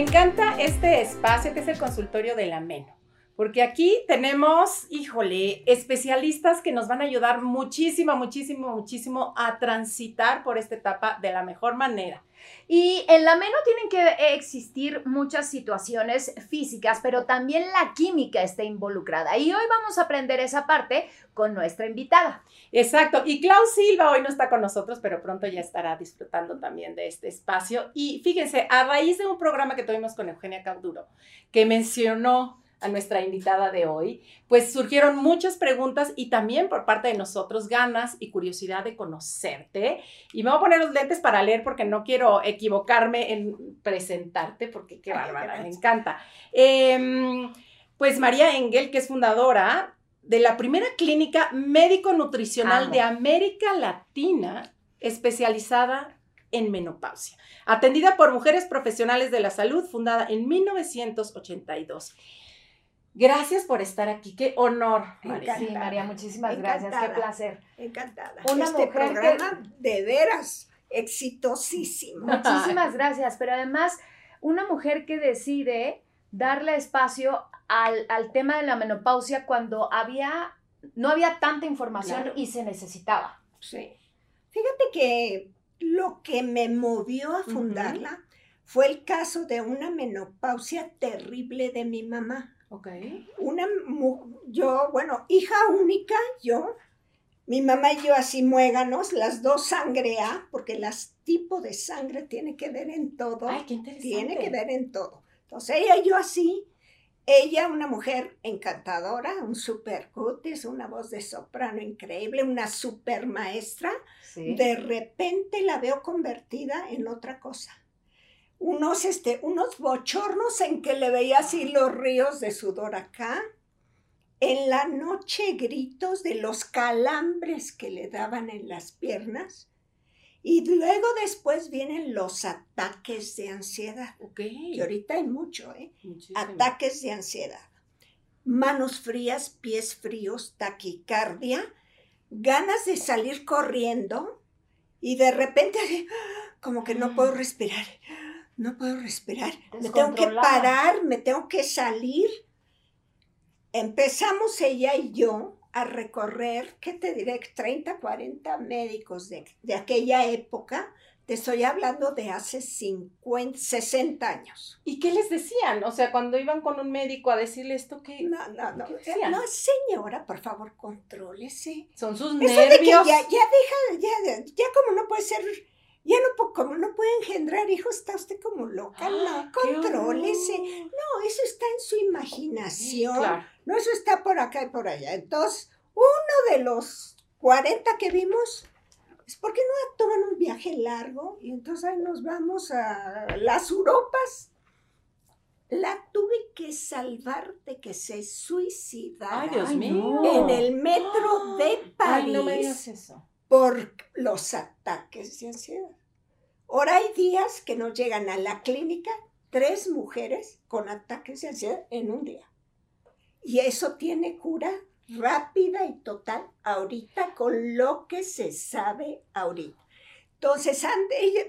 Me encanta este espacio que es el consultorio del ameno porque aquí tenemos, híjole, especialistas que nos van a ayudar muchísimo, muchísimo, muchísimo a transitar por esta etapa de la mejor manera. Y en la MENO tienen que existir muchas situaciones físicas, pero también la química está involucrada. Y hoy vamos a aprender esa parte con nuestra invitada. Exacto. Y Klaus Silva hoy no está con nosotros, pero pronto ya estará disfrutando también de este espacio. Y fíjense, a raíz de un programa que tuvimos con Eugenia Cauduro, que mencionó a nuestra invitada de hoy, pues surgieron muchas preguntas y también por parte de nosotros ganas y curiosidad de conocerte. Y me voy a poner los lentes para leer porque no quiero equivocarme en presentarte porque qué bárbara, me encanta. Em, pues María Engel, que es fundadora de la primera clínica médico-nutricional de América Latina especializada en menopausia, atendida por mujeres profesionales de la salud, fundada en 1982. Gracias por estar aquí, qué honor. María. Sí, María, muchísimas gracias, qué placer. Encantada. Una este programa de veras exitosísimo. Muchísimas gracias, pero además una mujer que decide darle espacio al, tema de la menopausia cuando había, no había tanta información y se necesitaba. Sí. Fíjate que lo que me movió a fundarla fue el caso de una menopausia terrible de mi mamá. Ok. Una, yo, bueno, hija única, yo, mi mamá y yo así muéganos, las dos sangre A, porque las tipo de sangre tiene que ver en todo. Ay, qué interesante. Tiene que ver en todo. Entonces ella y yo así, ella una mujer encantadora, un super cutis, una voz de soprano increíble, una super maestra. De repente la veo convertida en otra cosa unos, este, unos bochornos en que le veía así los ríos de sudor acá. En la noche gritos de los calambres que le daban en las piernas. Y luego después vienen los ataques de ansiedad. Ok. Que ahorita hay mucho, ¿eh? Ataques de ansiedad. Manos frías, pies fríos, taquicardia, ganas de salir corriendo y de repente como que no puedo respirar no puedo respirar, me tengo que parar, me tengo que salir. Empezamos ella y yo a recorrer, ¿qué te diré? 30, 40 médicos de, aquella época. Te estoy hablando de hace 50, 60 años. ¿Y qué les decían? O sea, cuando iban con un médico a decirle esto, ¿qué? No, no, no. No, señora, por favor, contrólese. Son sus nervios. ya, ya deja, ya, ya como no puede ser ya no, como no puede engendrar hijos, está usted como loca, no, ah, contrólese. No, eso está en su imaginación. No, eso está por acá y por allá. Entonces, uno de los 40 que vimos, es porque no toman un viaje largo y entonces ahí nos vamos a las Europas. La tuve que salvar de que se suicidara. Ay, Dios mío. En el metro de París. Ay, no me digas eso por los ataques de ansiedad. Ahora hay días que nos llegan a la clínica tres mujeres con ataques de ansiedad en un día. Y eso tiene cura rápida y total ahorita con lo que se sabe ahorita. Entonces,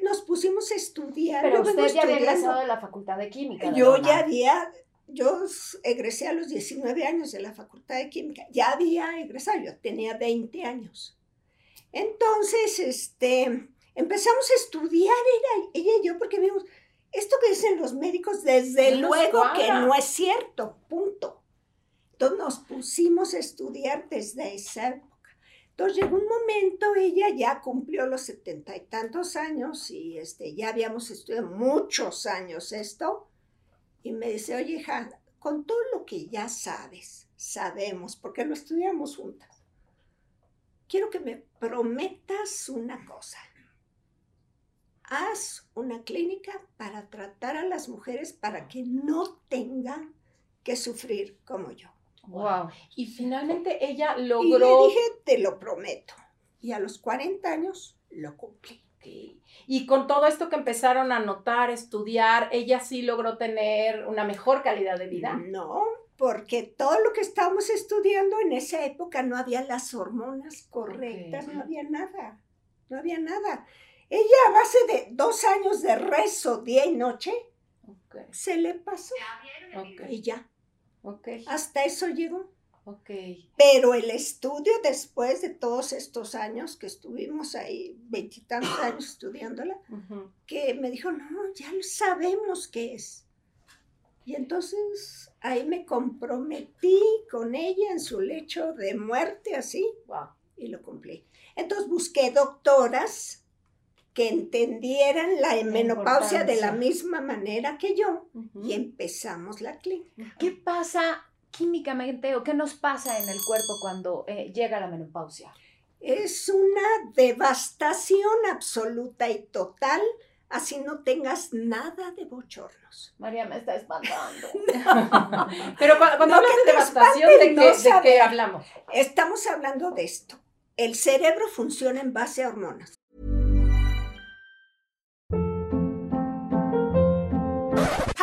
nos pusimos a estudiar. Pero usted ya había egresado de la Facultad de Química. Yo ya había, yo egresé a los 19 años de la Facultad de Química. Ya había egresado, yo tenía 20 años. Entonces, este, empezamos a estudiar ella, ella y yo porque vimos, esto que dicen los médicos, desde luego que no es cierto, punto. Entonces nos pusimos a estudiar desde esa época. Entonces llegó un momento, ella ya cumplió los setenta y tantos años y este, ya habíamos estudiado muchos años esto. Y me dice, oye, hija, con todo lo que ya sabes, sabemos, porque lo estudiamos juntas quiero que me prometas una cosa. Haz una clínica para tratar a las mujeres para que no tengan que sufrir como yo. Wow. Y finalmente ella logró. Y le dije, te lo prometo. Y a los 40 años lo cumplí. Y con todo esto que empezaron a notar, estudiar, ella sí logró tener una mejor calidad de vida. No, porque todo lo que estábamos estudiando en esa época no había las hormonas correctas, no había nada, no había nada. Ella a base de dos años de rezo día y noche Se le pasó y ya. Hasta eso llegó. Pero el estudio después de todos estos años que estuvimos ahí, veintitantos años estudiándola, que me dijo, no, ya lo sabemos qué es. Y entonces ahí me comprometí con ella en su lecho de muerte, así, Wow. y lo cumplí. Entonces busqué doctoras que entendieran la menopausia de la misma manera que yo y empezamos la clínica. ¿Qué pasa químicamente o qué nos pasa en el cuerpo cuando eh, llega la menopausia? Es una devastación absoluta y total, así no tengas nada de bochornos. María me está espantando. Pero cu- cuando No, hablas de devastación, ¿de no qué hablamos? Estamos hablando de esto. El cerebro funciona en base a hormonas.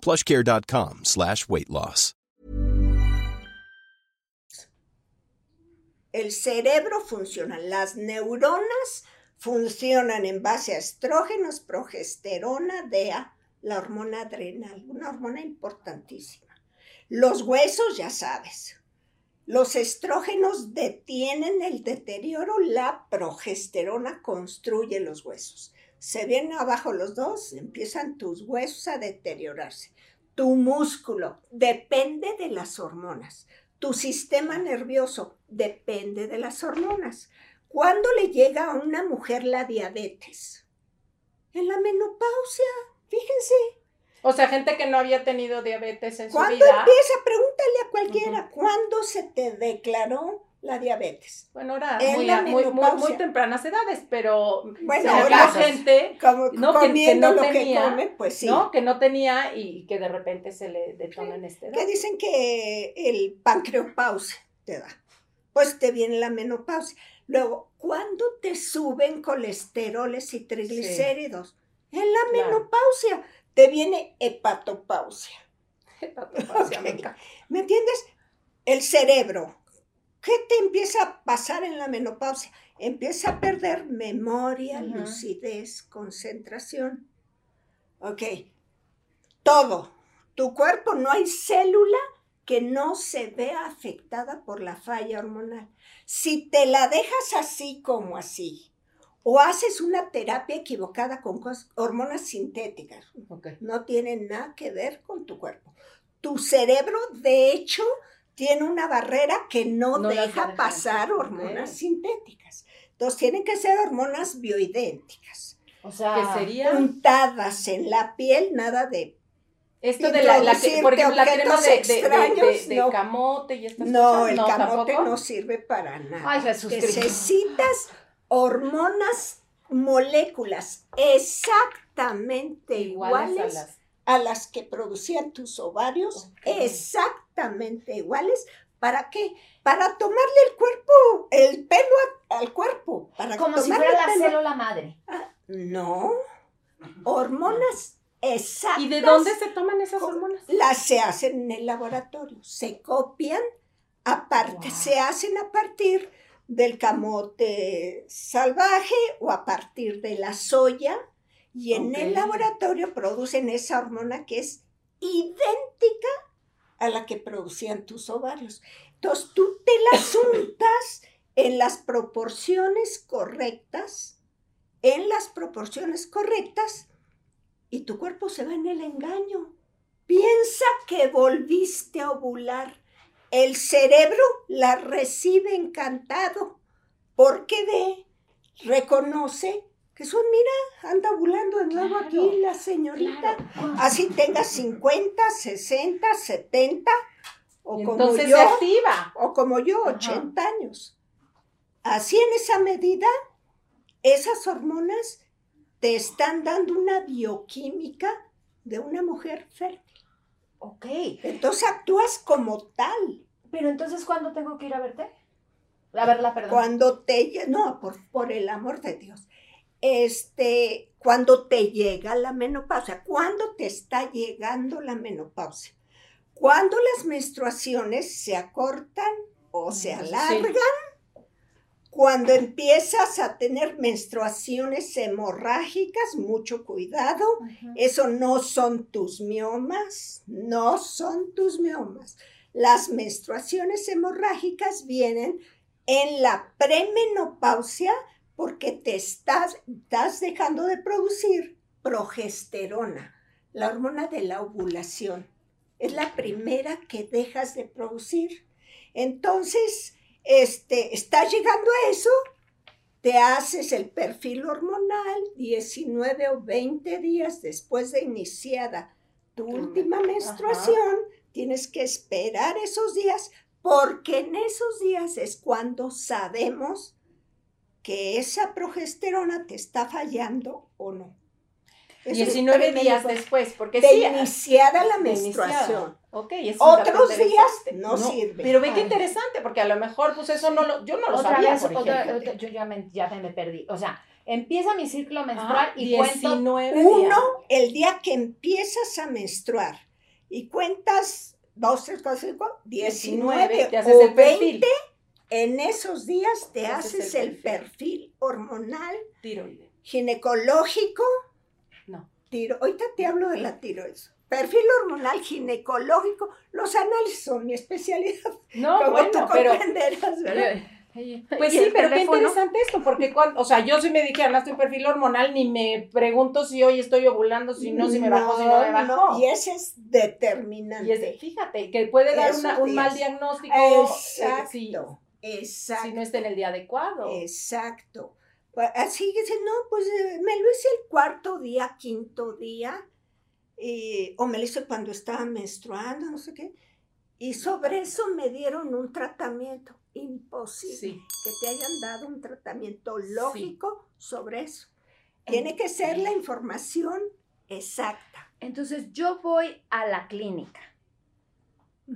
plushcare.com slash weight loss. El cerebro funciona, las neuronas funcionan en base a estrógenos, progesterona, DEA, la hormona adrenal, una hormona importantísima. Los huesos, ya sabes, los estrógenos detienen el deterioro, la progesterona construye los huesos. Se vienen abajo los dos, empiezan tus huesos a deteriorarse. Tu músculo depende de las hormonas. Tu sistema nervioso depende de las hormonas. ¿Cuándo le llega a una mujer la diabetes? En la menopausia, fíjense. O sea, gente que no había tenido diabetes en su ¿Cuándo vida. empieza? Pregúntale a cualquiera. ¿Cuándo se te declaró la diabetes? Bueno, ahora En muy, muy, muy, muy tempranas edades, pero Bueno, ahora- gente Como No, que- que comiendo no lo tenía, que come, pues sí. ¿no? que no tenía y que de repente se le detona en este edad. Que dicen que el pancreopausia te da. Pues te viene la menopausia. Luego, ¿cuándo te suben colesteroles y triglicéridos? En la Claro. menopausia. Te viene hepatopausia. Hepatopausia, me Ok. encanta. ¿Me entiendes? El cerebro. ¿Qué te empieza a pasar en la menopausia? Empieza a perder memoria, lucidez, concentración. Ok. Todo. Tu cuerpo no hay célula que no se vea afectada por la falla hormonal. Si te la dejas así como así, o haces una terapia equivocada con hormonas sintéticas, Ok. no tiene nada que ver con tu cuerpo. Tu cerebro, de hecho, tiene una barrera que no, No deja pasar hormonas sintéticas. Entonces, tienen que ser hormonas bioidénticas, O sea, Que sería untadas en la piel, nada de... esto de la, la que, por introducirte ejemplo, la crema objetos de, de- de- extraños, de- de no. camote y estas No, cosas. el camote ¿tampoco? no sirve para nada. Ay, Jesús Cristo. Necesitas hormonas, moléculas exactamente Iguales, iguales, a las... a las que producían tus ovarios, Ok. exactamente iguales. ¿Para qué? Para tomarle el cuerpo, el pelo a- al cuerpo. Para como si tomarle fuera la pelo- célula madre. Ah, No, hormonas exactas. ¿Y de dónde se toman esas hormonas? Las se hacen en el laboratorio, se copian Aparte, Wow. se hacen a partir del camote salvaje o a partir de la soya y en el laboratorio producen esa hormona que es idéntica a la que producían tus ovarios. Entonces tú te las untas en las proporciones correctas, en las proporciones correctas y tu cuerpo se va en el engaño. Piensa que volviste a ovular. El cerebro la recibe encantado porque ve, reconoce que son, mira, anda ovulando de nuevo Claro, aquí la señorita. Claro. Así tenga 50, 60, 70 o Y como yo, activa. o como yo, Ajá. 80 años. Así en esa medida, esas hormonas te están dando una bioquímica de una mujer fértil. Ok. Entonces actúas como tal. Pero entonces, ¿cuándo tengo que ir a verte? A verla, perdón. Cuando te no, por, por el amor de Dios. Este, cuando te llega la menopausia, cuando te está llegando la menopausia, cuando las menstruaciones se acortan o se Sí. alargan, cuando empiezas a tener menstruaciones hemorrágicas, mucho cuidado, eso no son tus miomas, no son tus miomas. Las menstruaciones hemorrágicas vienen en la premenopausia porque te estás, estás dejando de producir progesterona, la hormona de la ovulación. Es la primera que dejas de producir. Entonces, este, estás llegando a eso, te haces el perfil hormonal 19 o 20 días después de iniciada tu última me- menstruación, tienes que esperar esos días porque en esos días es cuando sabemos que esa progesterona te está fallando o no. Eso es 19 días después, porque de sí. iniciada la iniciada. menstruación. Ok, es un dato Otros días interesante. no sirve. Pero ve qué Ay. interesante, porque a lo mejor, pues eso no lo, yo no lo otra sabía, vez, por otra- ejemplo. otra- yo ya me, ya me perdí. O sea, empieza mi ciclo menstrual Ah, y cuento 19 días. Uno, el día que empiezas a menstruar y cuentas dos, tres, cuatro, cinco, 19 te haces o el perfil. 20, en esos días te haces el perfil hormonal, Tiroides. ginecológico, No. tiro, ahorita te hablo de la tiroides. Perfil hormonal, ginecológico, los análisis son mi especialidad, No, como bueno, tú pero. comprenderás, ¿verdad? Pues ¿Y sí, pero qué interesante esto, porque cuando, o sea, yo si me dijeran, hazte un perfil hormonal, ni me pregunto si hoy estoy ovulando, si no, si me bajó, si no me bajó. y ese es determinante. Y es, fíjate, que puede dar una- un mal diagnóstico eh, si, Exacto, si no está en el día adecuado. Exacto. Así que no, pues eh, me lo hice el cuarto día, quinto día, y- o me lo hice cuando estaba menstruando, no sé qué. Y sobre eso me dieron un tratamiento. Imposible Sí. que te hayan dado un tratamiento lógico sobre eso. Tiene que ser la información exacta. Entonces yo voy a la clínica.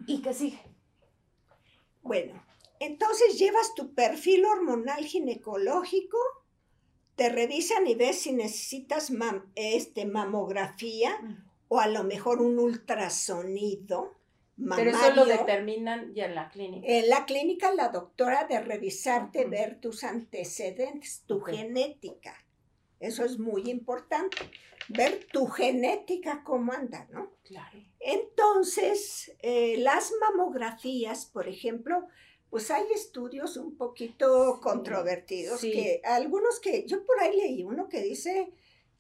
¿Y qué sigue? Bueno, entonces llevas tu perfil hormonal ginecológico, te revisan y ves si necesitas mam- este, mamografía o a lo mejor un ultrasonido Pero eso lo determinan ya en la clínica. En la clínica la doctora de revisarte, ver tus antecedentes, tu genética. Eso es muy importante. Ver tu genética cómo anda, ¿no? Claro. Entonces, eh, las mamografías, por ejemplo, pues hay estudios un poquito Sí, controvertidos, sí. que algunos que yo por ahí leí uno que dice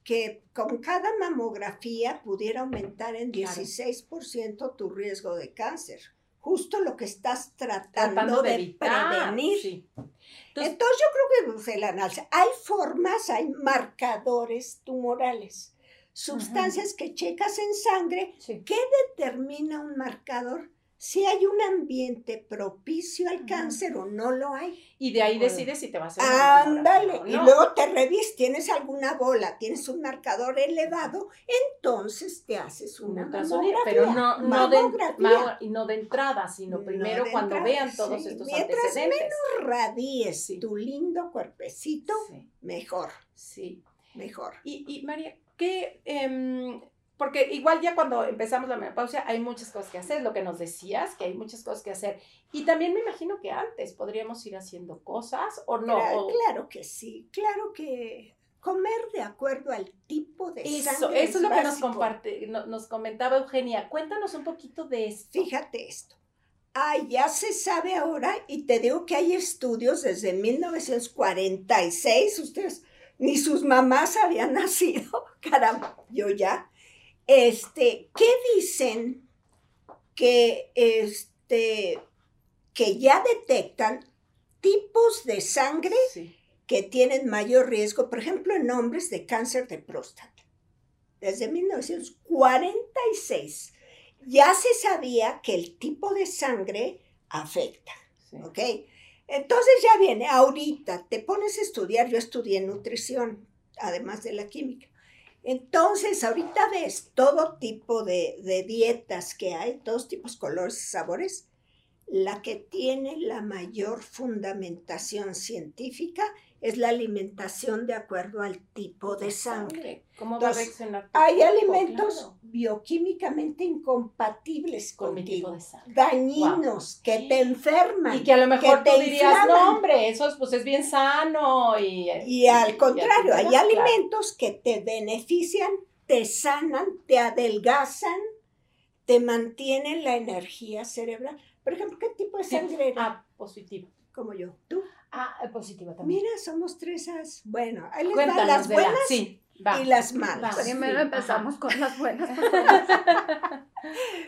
que con cada mamografía pudiera aumentar en Claro. 16% tu riesgo de cáncer. Justo lo que estás tratando, Tratando de de, evitar. prevenir. sí. Entonces, Entonces yo creo que pues, el análisis, hay formas, hay marcadores tumorales, sustancias que checas en sangre Sí. determina un marcador si hay un ambiente propicio al cáncer o no lo hay. y de ahí decides si te vas a hacer Ándale, mamografía o y no. luego te revisas, tienes alguna bola, tienes un marcador elevado, entonces te haces una mamografía. pero no, no, de, Mamografía. ma- y no de entrada, sino No primero cuando entrada, vean todos sí. estos Mientras antecedentes. radies Sí. tu lindo cuerpecito, Sí, mejor, sí. mejor. Y, y María, ¿qué, em, porque igual ya cuando empezamos la menopausia hay muchas cosas que hacer, lo que nos decías, que hay muchas cosas que hacer. Y también me imagino que antes podríamos ir haciendo cosas o no. Claro, o- claro que sí, claro que comer de acuerdo al tipo de Eso, sangre eso es lo que nos comparte, no- nos comentaba Eugenia. Cuéntanos un poquito de esto. Fíjate esto. Ah, ya se sabe ahora y te digo que hay estudios desde 1946, ustedes ni sus mamás habían nacido, caramba, yo ya. Este, ¿qué dicen que este que ya detectan tipos de sangre Sí. que tienen mayor riesgo, por ejemplo, en hombres de cáncer de próstata. Desde 1946 ya se sabía que el tipo de sangre afecta, sí. ¿ok? Entonces ya viene, ahorita te pones a estudiar, yo estudié nutrición, además de la química. Entonces, ahorita ves todo tipo de, dietas que hay, todos tipos, colores, sabores. La que tiene la mayor fundamentación científica es la alimentación de acuerdo al tipo de sangre. ¿Cómo va a reaccionar Hay cuerpo? alimentos Claro. bioquímicamente incompatibles con mi tipo contigo, de sangre. dañinos, que te enferman. Y que a lo mejor tú dirías, inflaman. no, hombre, eso es, pues es bien sano y... Y al contrario, hay claro. alimentos que te benefician, te sanan, te adelgazan, te mantienen la energía cerebral. Por ejemplo, ¿qué tipo de sangre eres? Ah, positivo. Como yo. ¿Tú? Ah, eh, positiva también. Mira, somos tres as. Bueno, ahí les van Cuéntanos las la... buenas Sí, va. y las malas. Va. Primero Sí, empezamos ajá. con las buenas.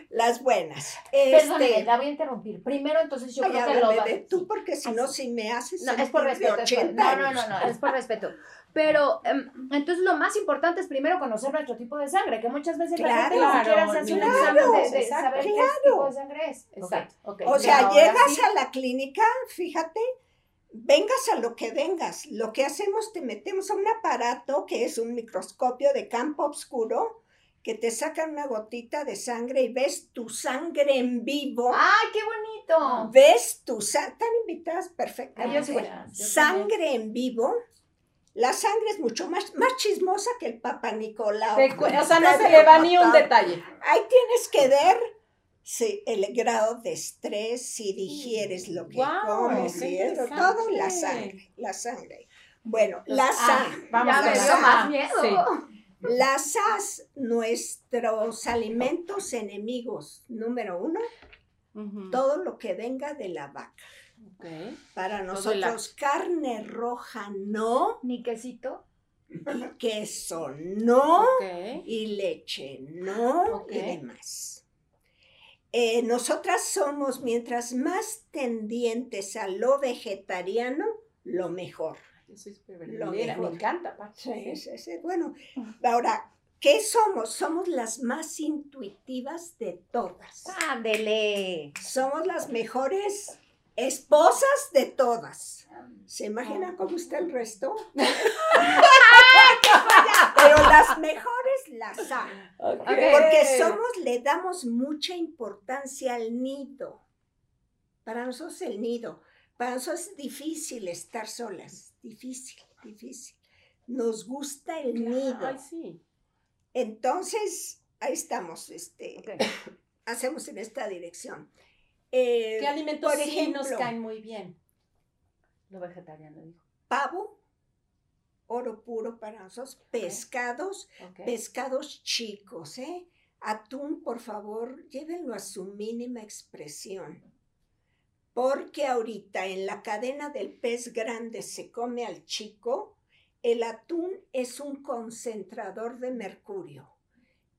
Las buenas. Este, la voy a interrumpir. Primero, entonces yo ay, creo que lo tú, porque si no, si me haces No, es por respeto. es por- 80 no, no, no, no, es por respeto. Pero em, entonces lo más importante es primero conocer nuestro tipo de sangre, que muchas veces la gente Claro, ni siquiera se hace un claro, examen de, de exacto, saber qué claro. tipo de sangre es. Exacto. O sea, Ahora llegas sí. a la clínica, fíjate, vengas a lo que vengas. Lo que hacemos, te metemos a un aparato que es un microscopio de campo oscuro, que te sacan una gotita de sangre y ves tu sangre en vivo. ¡Ay, qué bonito! Ves tu sangre, están invitadas perfectamente. Sangre en vivo. La sangre es mucho más, más chismosa que el Papa Nicolau. O sea, no se le va ni un detalle. Ahí tienes que ver sí, el grado de estrés, si digieres lo que Guau, comes, todo, la sangre, la sangre. Bueno, Los- la ah, sangre. vamos ya a me ver. más miedo. sí. Las as, nuestros alimentos enemigos, número uno, todo lo que venga de la vaca. Ok. Para nosotros, carne roja no, Ni quesito. y queso no, Ok. y leche no, y demás. Eh, nosotras somos, mientras más tendientes a lo vegetariano, lo mejor. Yo soy súper Lo verdadera, me encanta. Sí, sí, sí. Bueno, ahora, ¿qué somos? Somos las más intuitivas de todas. ¡Ándele! Somos las mejores esposas de todas. ¿Se imagina cómo está el resto? Pero las mejores las hay. Porque somos, le damos mucha importancia al nido. Para nosotros el nido. Para nosotros es difícil estar solas. Difícil, difícil. Nos gusta el nido. Ay, sí. Entonces, ahí estamos, este, hacemos en esta dirección. Eh, ¿Qué alimentos por sí nos caen muy bien? Lo vegetariano dijo. pavo, oro puro para nosotros, pescados, pescados chicos, ¿eh? Atún, por favor, llévenlo a su mínima expresión. Porque ahorita en la cadena del pez grande se come al chico, el atún es un concentrador de mercurio.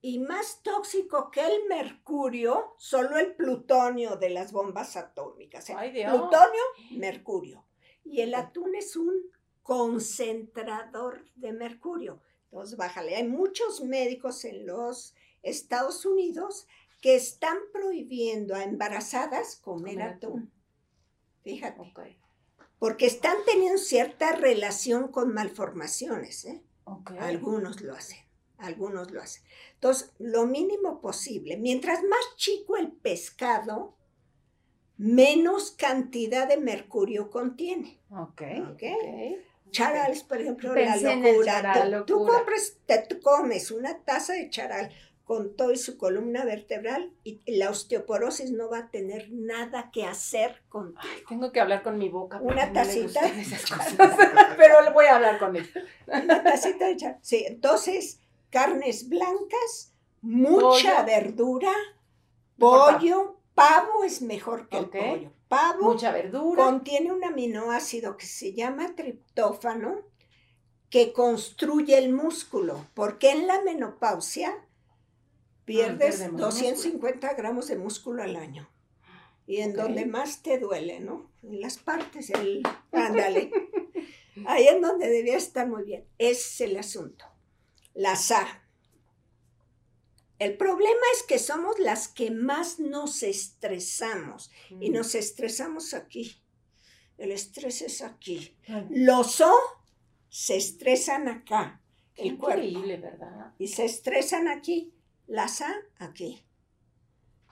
Y más tóxico que el mercurio, solo el plutonio de las bombas atómicas. ¿eh? Ay, Dios. Plutonio, mercurio. Y el atún es un concentrador de mercurio. Entonces, bájale. Hay muchos médicos en los Estados Unidos que están prohibiendo a embarazadas comer Comer atún. atún. Fíjate. Porque están teniendo cierta relación con malformaciones. ¿eh? Algunos lo hacen, algunos lo hacen. Entonces, lo mínimo posible. Mientras más chico el pescado, menos cantidad de mercurio contiene. Ok. ¿ok? Ok. Charales, por ejemplo, Pensé la locura. charal, Tú- compres, te tú comes una taza de charal con todo y su columna vertebral y la osteoporosis no va a tener nada que hacer con tengo que hablar con mi boca. Una no tacita. gustan esas cosas. Pero voy a hablar con ella. una tacita de cha- Sí, entonces, carnes blancas, mucha verdura, pollo, pavo es mejor que el pollo. Pavo Mucha verdura. contiene un aminoácido que se llama triptófano que construye el músculo, porque en la menopausia pierdes perdemos 250 gramos de músculo al año. Y en donde más te duele, ¿no? En las partes, el... Ándale. Ahí es donde debía estar muy bien. Ese es el asunto. La SA. El problema es que somos las que más nos estresamos. Y nos estresamos aquí. El estrés es aquí. Los O se estresan acá, qué el cuerpo. increíble, ¿verdad? Y se estresan aquí. Las A aquí.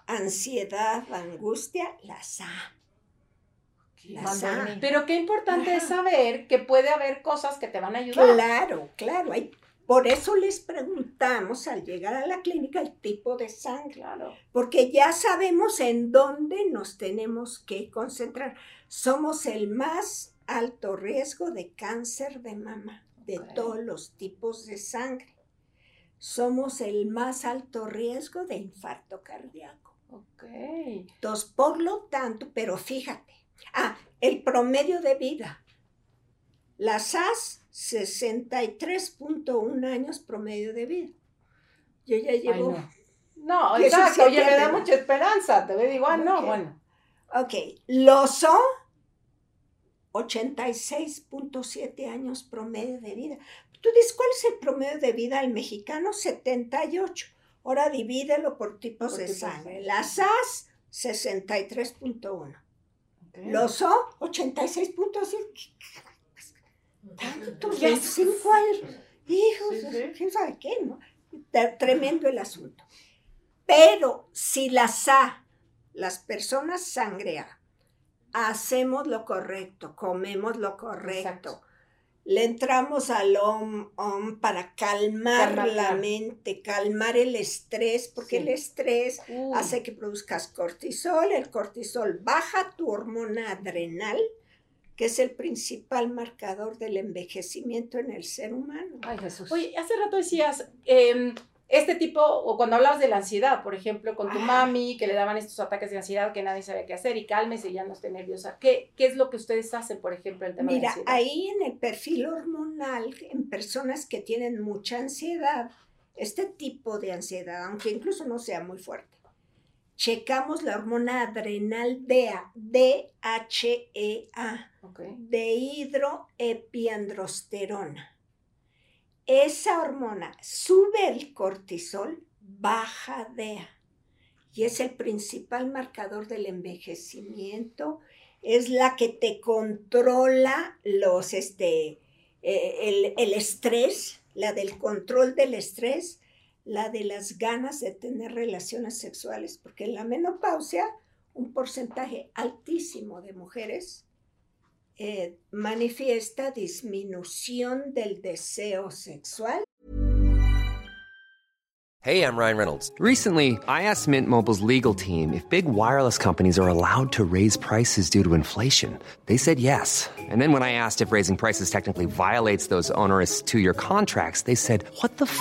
Ansiedad, angustia, las A. Las A. Pero qué importante es saber que puede haber cosas que te van a ayudar. Claro, claro. hay- por eso les preguntamos al llegar a la clínica el tipo de sangre. Claro. porque ya sabemos en dónde nos tenemos que concentrar. Somos el más alto riesgo de cáncer de mama, de todos los tipos de sangre. Somos el más alto riesgo de infarto cardíaco. Ok. Entonces, por lo tanto, pero fíjate, ah, el promedio de vida. Las SAS, 63.1 años promedio de vida. Yo ya Ay, llevo... no. Exacto. Oye, me da mucha esperanza. Te digo, ah, no, bueno. Ok, los O, 86.7 años promedio de vida. Tú dices, ¿cuál es el promedio de vida del mexicano? 78. Ahora divídelo por tipos Por de tipos sangre. sangre. Las AS, 63.1. Ok. Los O, 86.7. Tantos, Ya 25 años. Hijos, Sí, sí. quién sabe qué, ¿no? Tremendo el asunto. Pero si las A, las personas sangre A, hacemos lo correcto, comemos lo correcto, Exacto. le entramos al OM, OM para calmar Calmar, la mente, calmar el estrés, porque Sí. el estrés Uy. hace que produzcas cortisol, el cortisol baja tu hormona adrenal, que es el principal marcador del envejecimiento en el ser humano. Ay, Jesús. Oye, hace rato decías, em, este tipo, o cuando hablabas de la ansiedad, por ejemplo, con tu Ah. mami, que le daban estos ataques de ansiedad que nadie sabía qué hacer y cálmese, ya no esté nerviosa. ¿Qué, ¿Qué es lo que ustedes hacen, por ejemplo, en el tema de Mira, ansiedad? ahí en el perfil hormonal, en personas que tienen mucha ansiedad, este tipo de ansiedad, aunque incluso no sea muy fuerte, checamos la hormona adrenal DEA, DHEA, Ok. dehidroepiandrosterona. Esa hormona sube el cortisol, baja DEA. Y es el principal marcador del envejecimiento. Es la que te controla los, este, eh, el, el estrés, la del control del estrés, la de las ganas de tener relaciones sexuales. Porque en la menopausia, un porcentaje altísimo de mujeres eh, manifiesta disminución del deseo sexual. Hey, I'm Ryan Reynolds. Recently, I asked Mint Mobile's legal team if big wireless companies are allowed to raise prices due to inflation. They said yes. And then when I asked if raising prices technically violates those onerous two year contracts, they said, What the f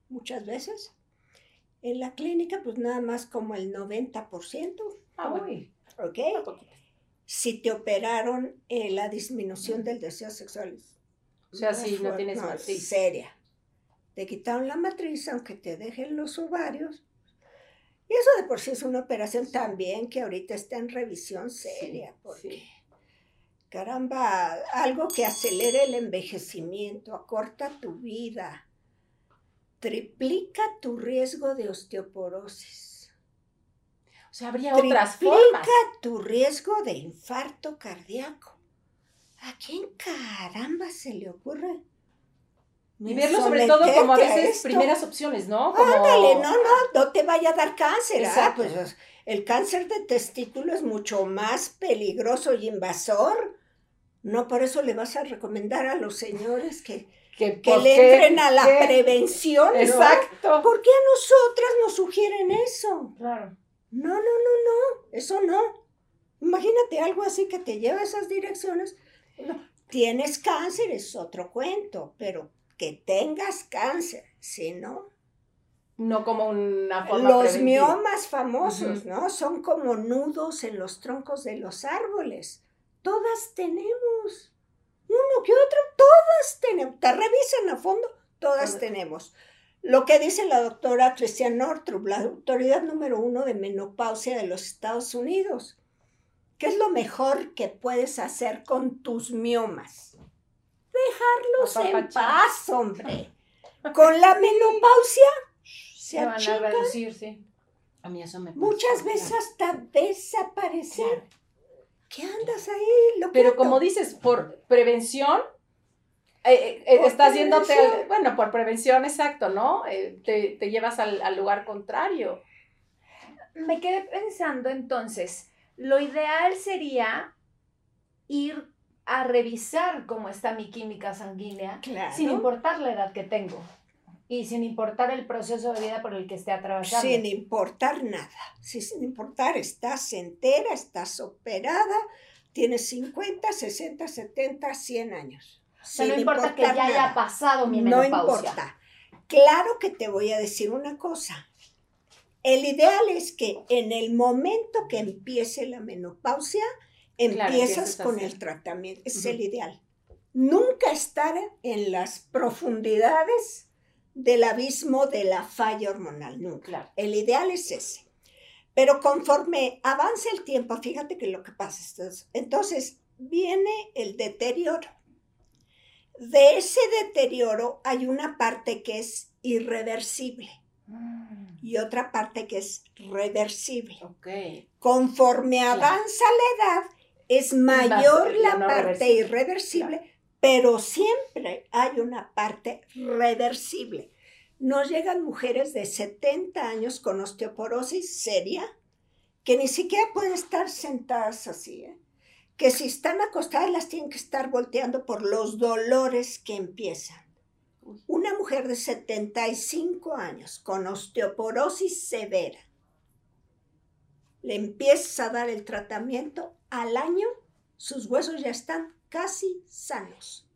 muchas veces. En la clínica, pues nada más como el 90%, Ah, bueno. ¿ok? Si te operaron eh, la disminución del deseo sexual. O sea, si no tienes es matriz. seria. Te quitaron la matriz, aunque te dejen los ovarios. Y eso de por sí es una operación también que ahorita está en revisión seria, porque sí. caramba, algo que acelere el envejecimiento, acorta tu vida, triplica tu riesgo de osteoporosis, O sea, habría otras triplica formas. tu riesgo de infarto cardíaco. ¿A quién caramba se le ocurre? Y verlo sobre todo como a veces primeras opciones, ¿no? Como... Ándale, no, no, no te vaya a dar cáncer. ah, pues el cáncer de testículo es mucho más peligroso y invasor. No por eso le vas a recomendar a los señores que, que, que ¿por le qué? entren a la ¿Qué? prevención. ¿no? Exacto. ¿Por qué a nosotras nos sugieren eso? Claro. No, no, no, no, eso no. Imagínate algo así que te lleva a esas direcciones. No, tienes cáncer es otro cuento, pero que tengas cáncer, si no, No como una forma Los preventiva. miomas famosos. ¿no? Son como nudos en los troncos de los árboles. Todas tenemos. Uno que otro, todas tenemos. Te revisan a fondo, todas tenemos. Lo que dice la doctora Christian Northrup, la autoridad número uno de menopausia de los Estados Unidos. ¿Qué es lo mejor que puedes hacer con tus miomas? Dejarlos en paz, hombre. Con la menopausia se Se van a reducir, sí. A mí eso me pasa. muchas veces hasta desaparecer. Claro. ¿Qué andas ahí? Lo Pero como dices, por prevención, eh, eh, Por estás yéndote, bueno, por prevención, exacto, ¿no? Eh, te, te llevas al, al lugar contrario. Me quedé pensando entonces, lo ideal sería ir a revisar cómo está mi química sanguínea, Claro. sin importar la edad que tengo y sin importar el proceso de vida por el que esté atravesando. Sin importar nada. Sí, sin importar, estás entera, estás operada, tienes 50, 60, 70, 100 años. O sea, no importa que ya haya pasado mi No menopausia. importa. Claro que te voy a decir una cosa. El ideal es que en el momento que empiece la menopausia, empiezas con el tratamiento. Es el ideal. Nunca estar en las profundidades del abismo de la falla hormonal. Nunca. Claro. El ideal es ese. Pero conforme avanza el tiempo, fíjate que lo que pasa es, entonces viene el deterioro. De ese deterioro hay una parte que es irreversible Mm. y otra parte que es reversible. Ok. Conforme Claro. avanza la edad, es mayor la la no parte reversible. irreversible, pero siempre hay una parte reversible. Nos llegan mujeres de 70 años con osteoporosis seria que ni siquiera pueden estar sentadas así, ¿eh? que si están acostadas las tienen que estar volteando por los dolores que empiezan. Una mujer de 75 años con osteoporosis severa le empiezas a dar el tratamiento al año, sus huesos ya están casi sanos.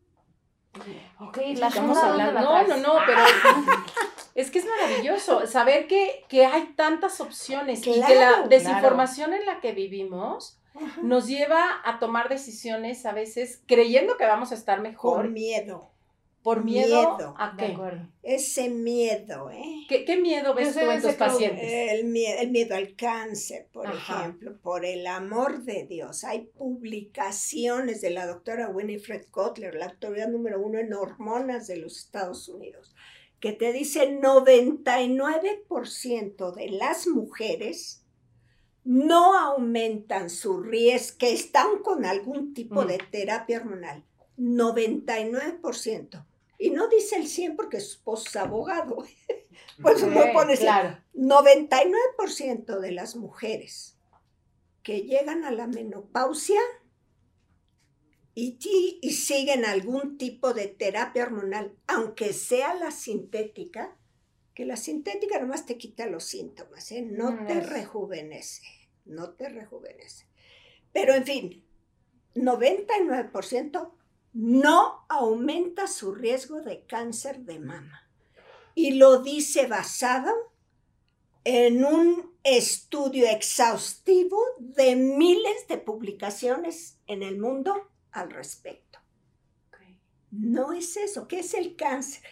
Ok, la Estamos sonda, ¿dónde hablando. la No, no, no, pero es que es maravilloso saber que, que hay tantas opciones y que la Claro, desinformación en la que vivimos nos lleva a tomar decisiones a veces creyendo que vamos a estar mejor Con miedo. Por miedo, miedo. a De qué? acuerdo. Ese miedo, ¿eh? ¿Qué, qué miedo ves tú en tus pacientes? El miedo, el miedo al cáncer, por Ajá. ejemplo, por el amor de Dios. Hay publicaciones de la doctora Winifred Kotler, la autoridad número uno en hormonas de los Estados Unidos, que te dice 99% de las mujeres no aumentan su riesgo, que están con algún tipo Ujú. de terapia hormonal. 99%. Y no dice el 100 porque su esposo es abogado. Pues Ok, no pones el Claro. 99% de las mujeres que llegan a la menopausia y, y siguen algún tipo de terapia hormonal, aunque sea la sintética, que la sintética nomás te quita los síntomas, ¿eh? no Mm, te rejuvenece, no te rejuvenece. Pero en fin, 99% no aumenta su riesgo de cáncer de mama. Y lo dice basado en un estudio exhaustivo de miles de publicaciones en el mundo al respecto. No es eso, ¿qué es el cáncer?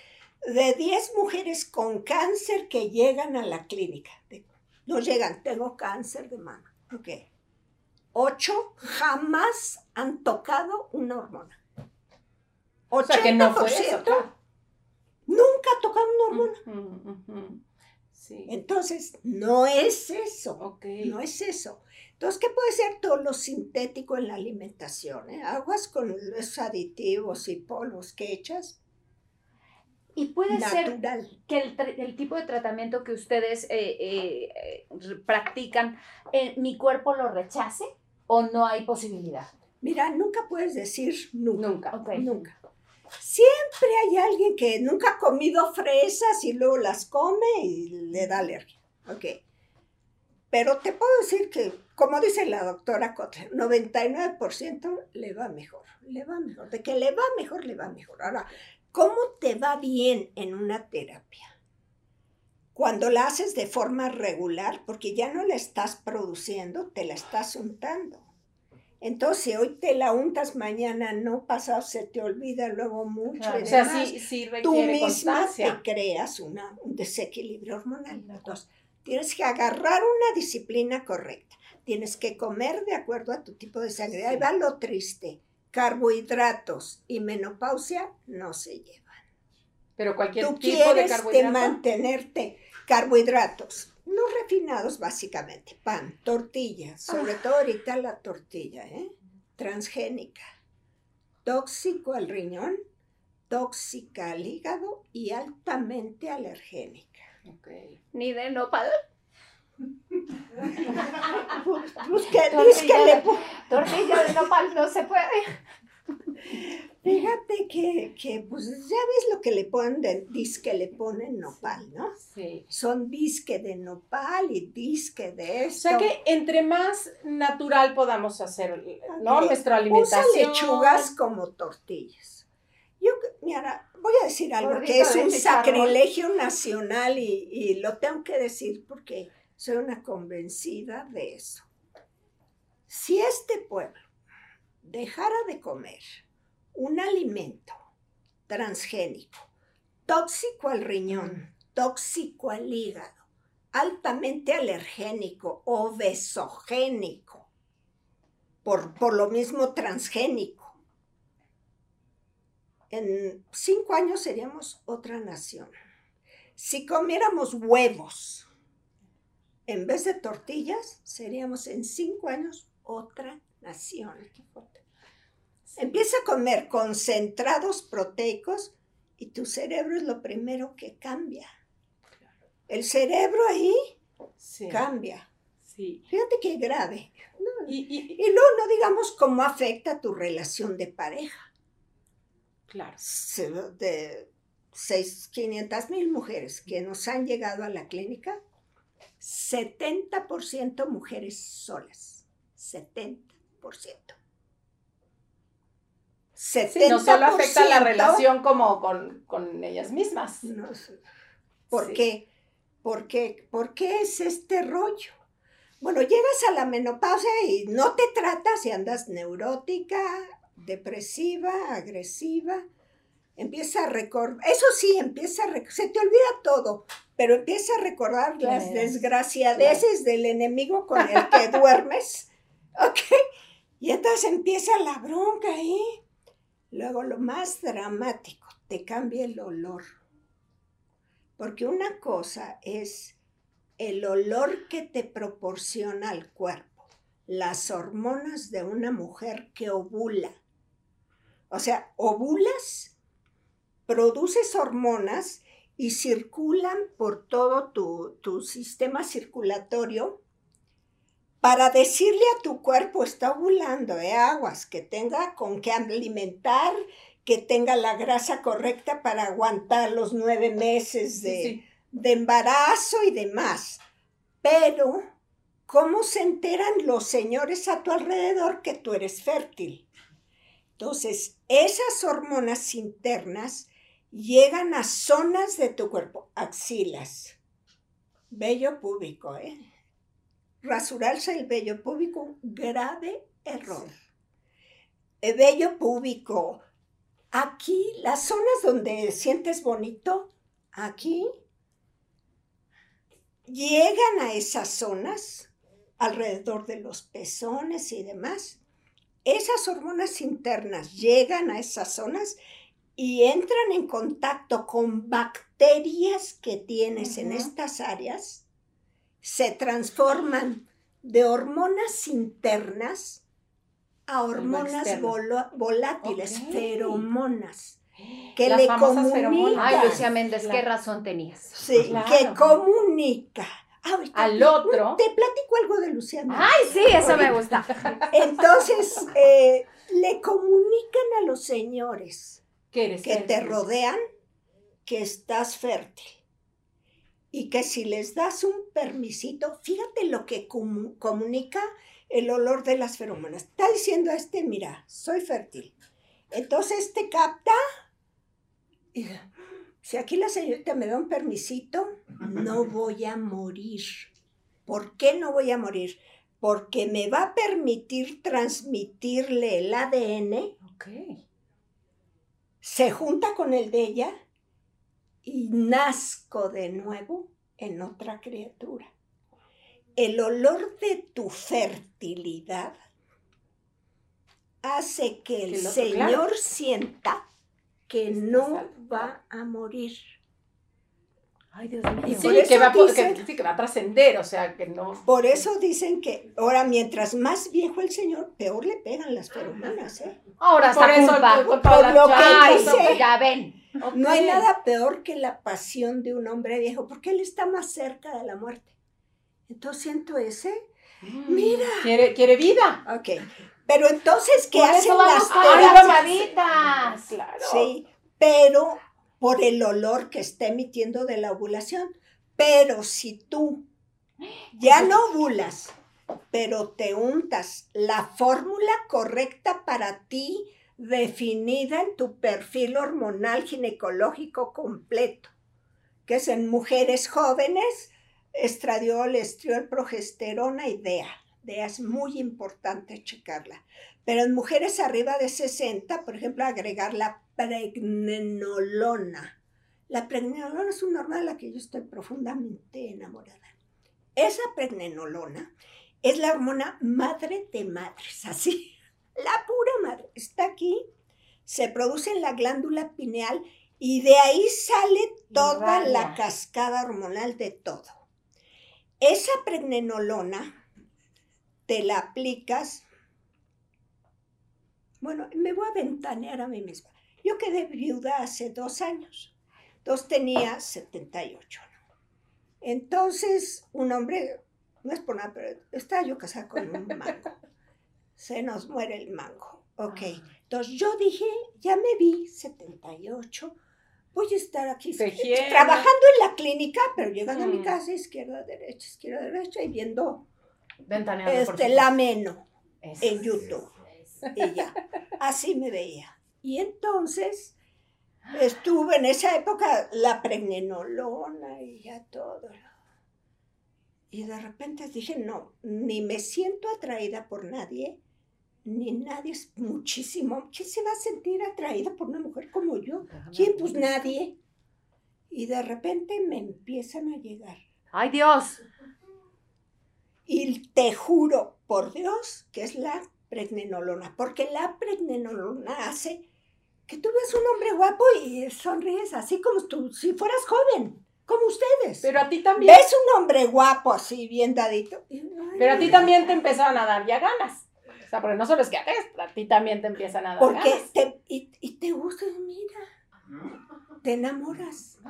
De 10 mujeres con cáncer que llegan a la clínica, no llegan, tengo cáncer de mama, ok. Ocho jamás han tocado una hormona. O sea que no fue eso, Nunca ha tocado una hormona. Entonces, no es eso. No es eso. Entonces, ¿qué puede ser todo lo sintético en la alimentación? Eh? Aguas con los aditivos y polvos que echas. Y puede ser que el, tipo de tratamiento que ustedes eh, eh, practican, mi cuerpo lo rechace o no hay posibilidad. Mira, nunca puedes decir nunca. Nunca. Nunca. Siempre hay alguien que nunca ha comido fresas y luego las come y le da alergia. Ok. Pero te puedo decir que, como dice la doctora Kotler, 99% le va mejor. Le va mejor. De que le va mejor, le va mejor. Ahora, ¿cómo te va bien en una terapia? Cuando la haces de forma regular, porque ya no la estás produciendo, te la estás untando. Entonces, si hoy te la untas, mañana no, pasado se te olvida luego mucho. o sea, sí, sí tú misma te creas una, un desequilibrio hormonal. Entonces, tienes que agarrar una disciplina correcta. Tienes que comer de acuerdo a tu tipo de sangre. Ahí va lo triste. Carbohidratos y menopausia no se llevan. Pero cualquier Tú tipo quieres de carbohidrato. mantenerte carbohidratos no refinados básicamente, pan, tortilla, sobre ah. todo ahorita la tortilla, ¿eh? transgénica, tóxico al riñón, tóxica al hígado y altamente alergénica. Ni de nopal. pues que, tortilla, tortilla de nopal no se puede. Fíjate que, que, pues ya ves lo que le ponen, disque le ponen nopal, ¿no? Sí. Son disque de nopal y disque de esto. O sea que entre más natural podamos hacer, ¿no? Nuestra alimentación. Usa lechugas como tortillas. Yo, mira, voy a decir algo que es un sacrilegio nacional y, y lo tengo que decir porque soy una convencida de eso. Si este pueblo dejara de comer un alimento transgénico, tóxico al riñón, tóxico al hígado, altamente alergénico, obesogénico, por, por lo mismo transgénico. En cinco años seríamos otra nación. Si comiéramos huevos en vez de tortillas, seríamos en cinco años otra nación. Empieza a comer concentrados proteicos y tu cerebro es lo primero que cambia. El cerebro ahí cambia. Fíjate qué grave. y, luego no digamos cómo afecta tu relación de pareja. Claro. De 500 mil mujeres que nos han llegado a la clínica, 70% mujeres solas. 70% no solo afecta la relación como con, ellas mismas. ¿Por qué? ¿Por qué? ¿Por qué es este rollo? Bueno, llegas a la menopausia y no te tratas y andas neurótica, depresiva, agresiva. Empieza a recordar, eso sí, empieza a se te olvida todo, pero empieza a recordar las desgraciadeces del enemigo con el que duermes, ¿ok? Y entonces empieza la bronca ahí. Luego lo más dramático, te cambia el olor. Porque una cosa es el olor que te proporciona al cuerpo, las hormonas de una mujer que ovula. O sea, ovulas, produces hormonas y circulan por todo tu, tu sistema circulatorio para decirle a tu cuerpo, está ovulando, ¿eh? aguas, que tenga con qué alimentar, que tenga la grasa correcta para aguantar los nueve meses de, de embarazo y demás. Pero, ¿cómo se enteran los señores a tu alrededor que tú eres fértil? Entonces, esas hormonas internas llegan a zonas de tu cuerpo, axilas, Vello púbico, ¿eh? Rasurarse el vello púbico, grave error. El vello púbico. Aquí, las zonas donde sientes bonito, aquí, llegan a esas zonas, alrededor de los pezones y demás. Esas hormonas internas llegan a esas zonas y entran en contacto con bacterias que tienes en estas áreas, se transforman de hormonas internas a hormonas volátiles, feromonas, que Las le feromonas. Ay, Lucía Méndez, qué razón tenías. Sí, Claro. que comunica. Ahorita Al te- otro. Te platico algo de Luciana. Ay, sí, eso me gusta. Entonces, eh, le comunican a los señores que te rodean que estás fértil. Y que si les das un permisito, fíjate lo que comu- comunica el olor de las feromonas. Está diciendo a este, mira, soy fértil. Entonces te capta. y, si aquí la señorita me da un permisito, no voy a morir. ¿Por qué no voy a morir? Porque me va a permitir transmitirle el ADN Ok. se junta con el de ella y nazco de nuevo en otra criatura. El olor de tu fertilidad hace que el Señor claro. sienta que no va a morir. Ay, Dios mío. Sí, por eso que va, dicen- que, sí, que va a trascender, o sea, que no. Por eso dicen que ahora mientras más viejo el Señor, peor le pegan las feromonas. ¿eh? Ahora Por está eso, culpa. por- por Por lo que dice- ya ven. No hay nada peor que la pasión de un hombre viejo, porque él está más cerca de la muerte. Entonces siento ese. Mira. Quiere, quiere vida. Ok. Pero entonces, ¿qué Por hacen las terapias? Claro. Sí, pero por el olor que está emitiendo de la ovulación. Pero si tú ya no ovulas, pero te untas la fórmula correcta para ti, definida en tu perfil hormonal ginecológico completo, que es en mujeres jóvenes, estradiol, estriol, progesterona y DEA. DEA es muy importante checarla. Pero en mujeres arriba de 60, por ejemplo, agregar la pregnenolona. La pregnenolona es una hormona de la que yo estoy profundamente enamorada. Esa pregnenolona es la hormona madre de madres, así, la pura madre. Está aquí, se produce en la glándula pineal y de ahí sale toda la cascada hormonal de todo. Esa pregnenolona te la aplicas. Bueno, me voy a ventanear a mí misma. Yo quedé viuda hace dos años. Entonces tenía 78. ¿no? Entonces, un hombre, no es por nada, pero estaba yo casada con un mango. Se nos muere el mango. Ok. Entonces yo dije, ya me vi, 78. Voy a estar aquí Tejiendo. trabajando en la clínica, pero llegando a mi Mm. casa, izquierda, derecha, izquierda, derecha, y viendo Ventaneando, este, supuesto. la meno Eso. en YouTube. Y ya, así me veía. Y entonces estuve en esa época la pregnenolona y ya todo. Y de repente dije, no, ni me siento atraída por nadie, ni nadie es muchísimo. ¿Quién se va a sentir atraída por una mujer como yo? ¿Quién? Pues nadie. Y de repente me empiezan a llegar. Ay, Dios. Y te juro, por Dios, que es la pregnenolona, porque la pregnenolona hace que tú ves un hombre guapo y sonríes así como tú, si fueras joven, como ustedes. Pero a ti también. ves un hombre guapo así, bien dadito. Pero a ti también te empezaron a dar ya ganas. Sea, porque no solo es que a ti, a ti también te empiezan a dar Porque ganas. te, y, y te gusta, mira, te enamoras.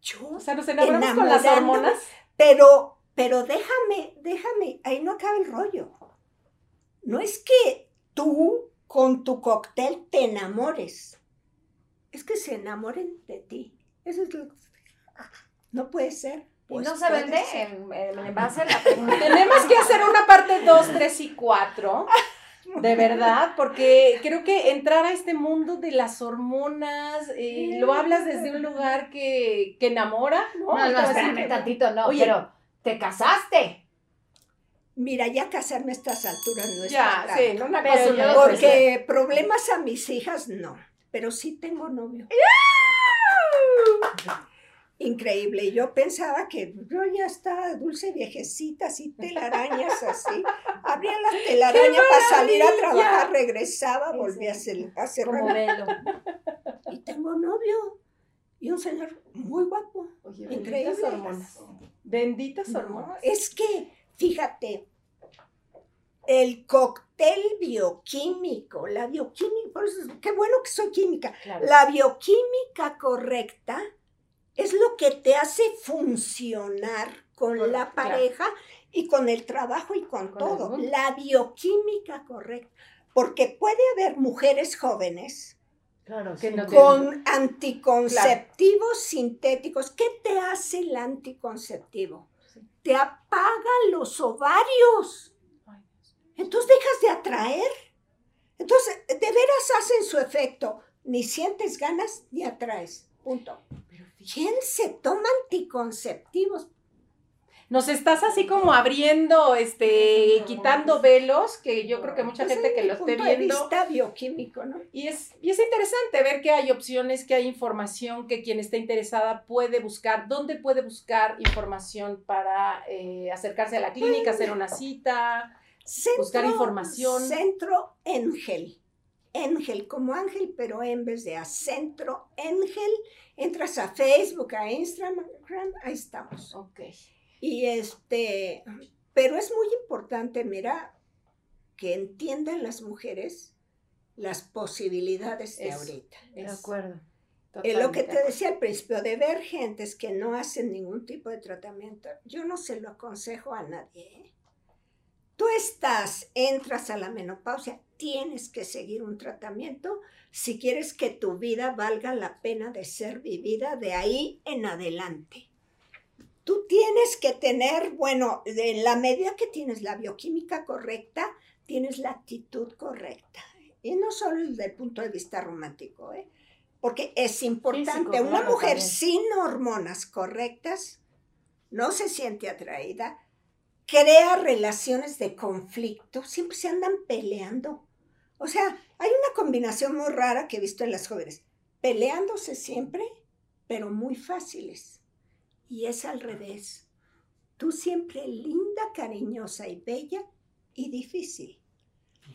Yo O sea, nos enamoramos con las hormonas. Pero, pero déjame, déjame, ahí no acaba el rollo. No es que tú con tu cóctel te enamores. Es que se enamoren de ti. Eso es lo No puede ser. Y Pues no se puede vende en, en base a la. Tenemos que hacer una parte 2, 3 y 4 De verdad, porque creo que entrar a este mundo de las hormonas, eh, lo hablas desde un lugar que, que enamora, ¿no? No, no, espérame tantito, no, Oye. pero te casaste. Mira, ya casarme a estas alturas no es Ya, sí, no una Pero yo- cosa. Porque problemas a mis hijas no, pero sí tengo novio. Increíble. y Yo pensaba que yo ya estaba dulce viejecita, así telarañas así. Abría la telaraña para salir a trabajar, regresaba, volvía a, cer- a cerrar. Como velo. Y tengo novio. Y un señor muy guapo. Oye, Increíble. benditas hormonas. Benditas No, hormonas. es que, fíjate, el cóctel bioquímico, la bioquímica, por eso, qué bueno que soy química. Claro. La bioquímica correcta es lo que te hace funcionar con Con- la claro. pareja y con el trabajo y con, todo. La bioquímica correcta. Porque puede haber mujeres jóvenes Claro, Que no con anticonceptivos sintéticos. ¿Qué te hace el anticonceptivo? Te apaga los ovarios. Entonces dejas de atraer. Entonces, de veras hacen su efecto. Ni sientes ganas ni atraes. Punto. ¿Quién se toma anticonceptivos? Nos estás así como abriendo, este, quitando velos, que yo creo que mucha Pues gente que lo esté viendo. vista bioquímico, ¿no? Y es, y es interesante ver que hay opciones, que hay información, que quien esté interesada puede buscar. ¿Dónde puede buscar información para eh, acercarse a la clínica, hacer una cita? Centro, Buscar información. Centro Engel. Engel, como ángel, pero en vez de a Centro Engel, entras a Facebook, a Instagram, ahí estamos. Ok. Y este, pero es muy importante, mira, que entiendan las mujeres las posibilidades de ahorita. De acuerdo. Eh, lo que te decía al principio, de ver gentes que no hacen ningún tipo de tratamiento, yo no se lo aconsejo a nadie. ¿eh? Tú estás, entras a la menopausia, tienes que seguir un tratamiento si quieres que tu vida valga la pena de ser vivida de ahí en adelante. Tú tienes que tener, bueno, en la medida que tienes la bioquímica correcta, tienes la actitud correcta. Y no solo desde el punto de vista romántico, ¿eh? porque es importante. Físico, Una mujer también. sin hormonas correctas no se siente atraída, crea relaciones de conflicto, siempre se andan peleando. O sea, hay una combinación muy rara que he visto en las jóvenes, peleándose siempre, pero muy fáciles. Y es al revés. Tú siempre linda, cariñosa y bella y difícil.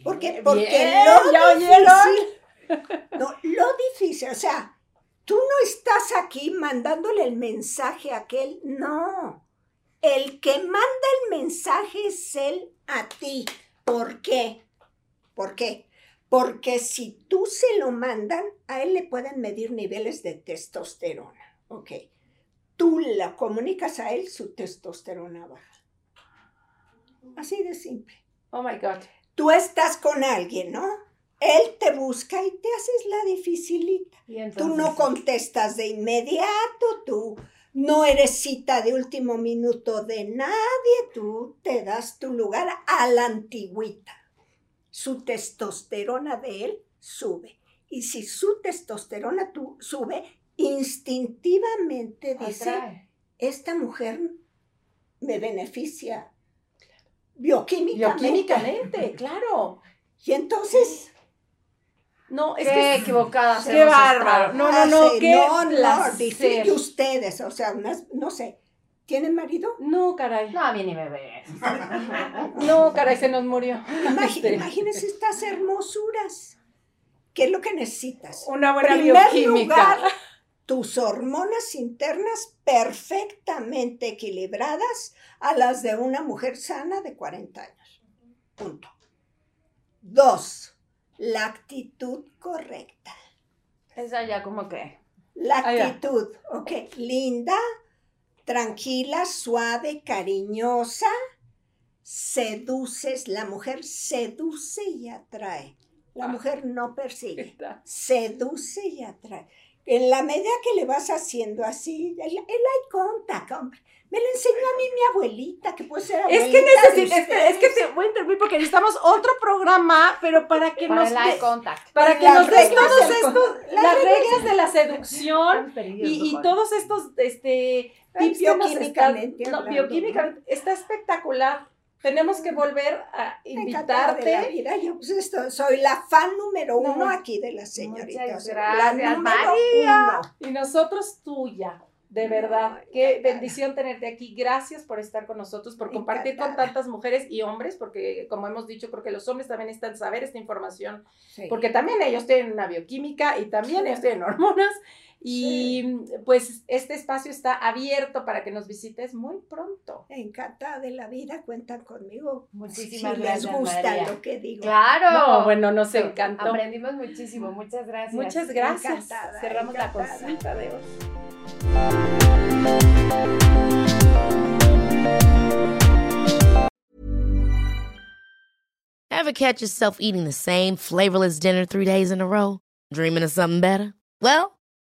Porque, porque bien, lo difícil, no, lo difícil, o sea, tú no estás aquí mandándole el mensaje a aquel, no. El que manda el mensaje es él a ti. ¿Por qué? ¿Por qué? Porque si tú se lo mandan, a él le pueden medir niveles de testosterona. Ok. Tú la comunicas a él, su testosterona baja. Así de simple. Oh my God. Tú estás con alguien, ¿no? Él te busca y te haces la dificilita. Y Tú no contestas de inmediato, tú no eres cita de último minuto de nadie, tú te das tu lugar a la antigüita. Su testosterona de él sube. Y si su testosterona tu- sube, instintivamente dice, atrae. esta mujer me beneficia bioquímicamente. Bioquímicamente, claro. Y entonces... No, es Qué que equivocadas qué bárbaro. No, no, no, qué no, no, ustedes, o sea, unas, no sé, ¿tienen marido? No, caray. No, a mí ni me ves. No, caray, se nos murió. Este, Imagínense estas hermosuras. ¿Qué es lo que necesitas? Una buena Primer bioquímica. lugar, tus hormonas internas perfectamente equilibradas a las de una mujer sana de 40 años. Punto. Dos, la actitud correcta. Esa ya como que. La va. actitud, ok, linda, tranquila, suave, cariñosa, seduces, la mujer seduce y atrae. La mujer no persigue, seduce y atrae. En la medida que le vas haciendo así, el, el eye contact, hombre. Me lo enseñó a mí mi abuelita, que puede ser Es que necesito, es que, te voy a interrumpir porque necesitamos otro programa, pero para que Para nos des- contact. para que nos des todos estos, las las reglas reglas de la seducción y, y todos estos este tips bioquímicamente están- no, bioquímicamente, está espectacular. Tenemos que volver a de la invitarte. vida. Yo pues esto, soy la fan número No. uno aquí de la señorita. Muchas gracias, la número María. uno. Y nosotros tuya. De verdad, No, qué bendición tenerte aquí. Gracias por estar con nosotros, por compartir con tantas mujeres y hombres, porque como hemos dicho, creo que los hombres también necesitan saber esta información Sí. porque también ellos tienen una bioquímica y también ellos tienen hormonas. Y pues este espacio está abierto para que nos visites muy pronto. Encantada de la vida, cuentan conmigo. Muchísimas si gracias, les gusta María. lo que digo. Claro. No, bueno, nos encantó. Aprendimos muchísimo. Muchas gracias. Muchas gracias. Encantada, Cerramos encantada. la consulta de hoy. Ever catch yourself eating the same flavorless dinner three days in a row? Dreaming of something better? Well,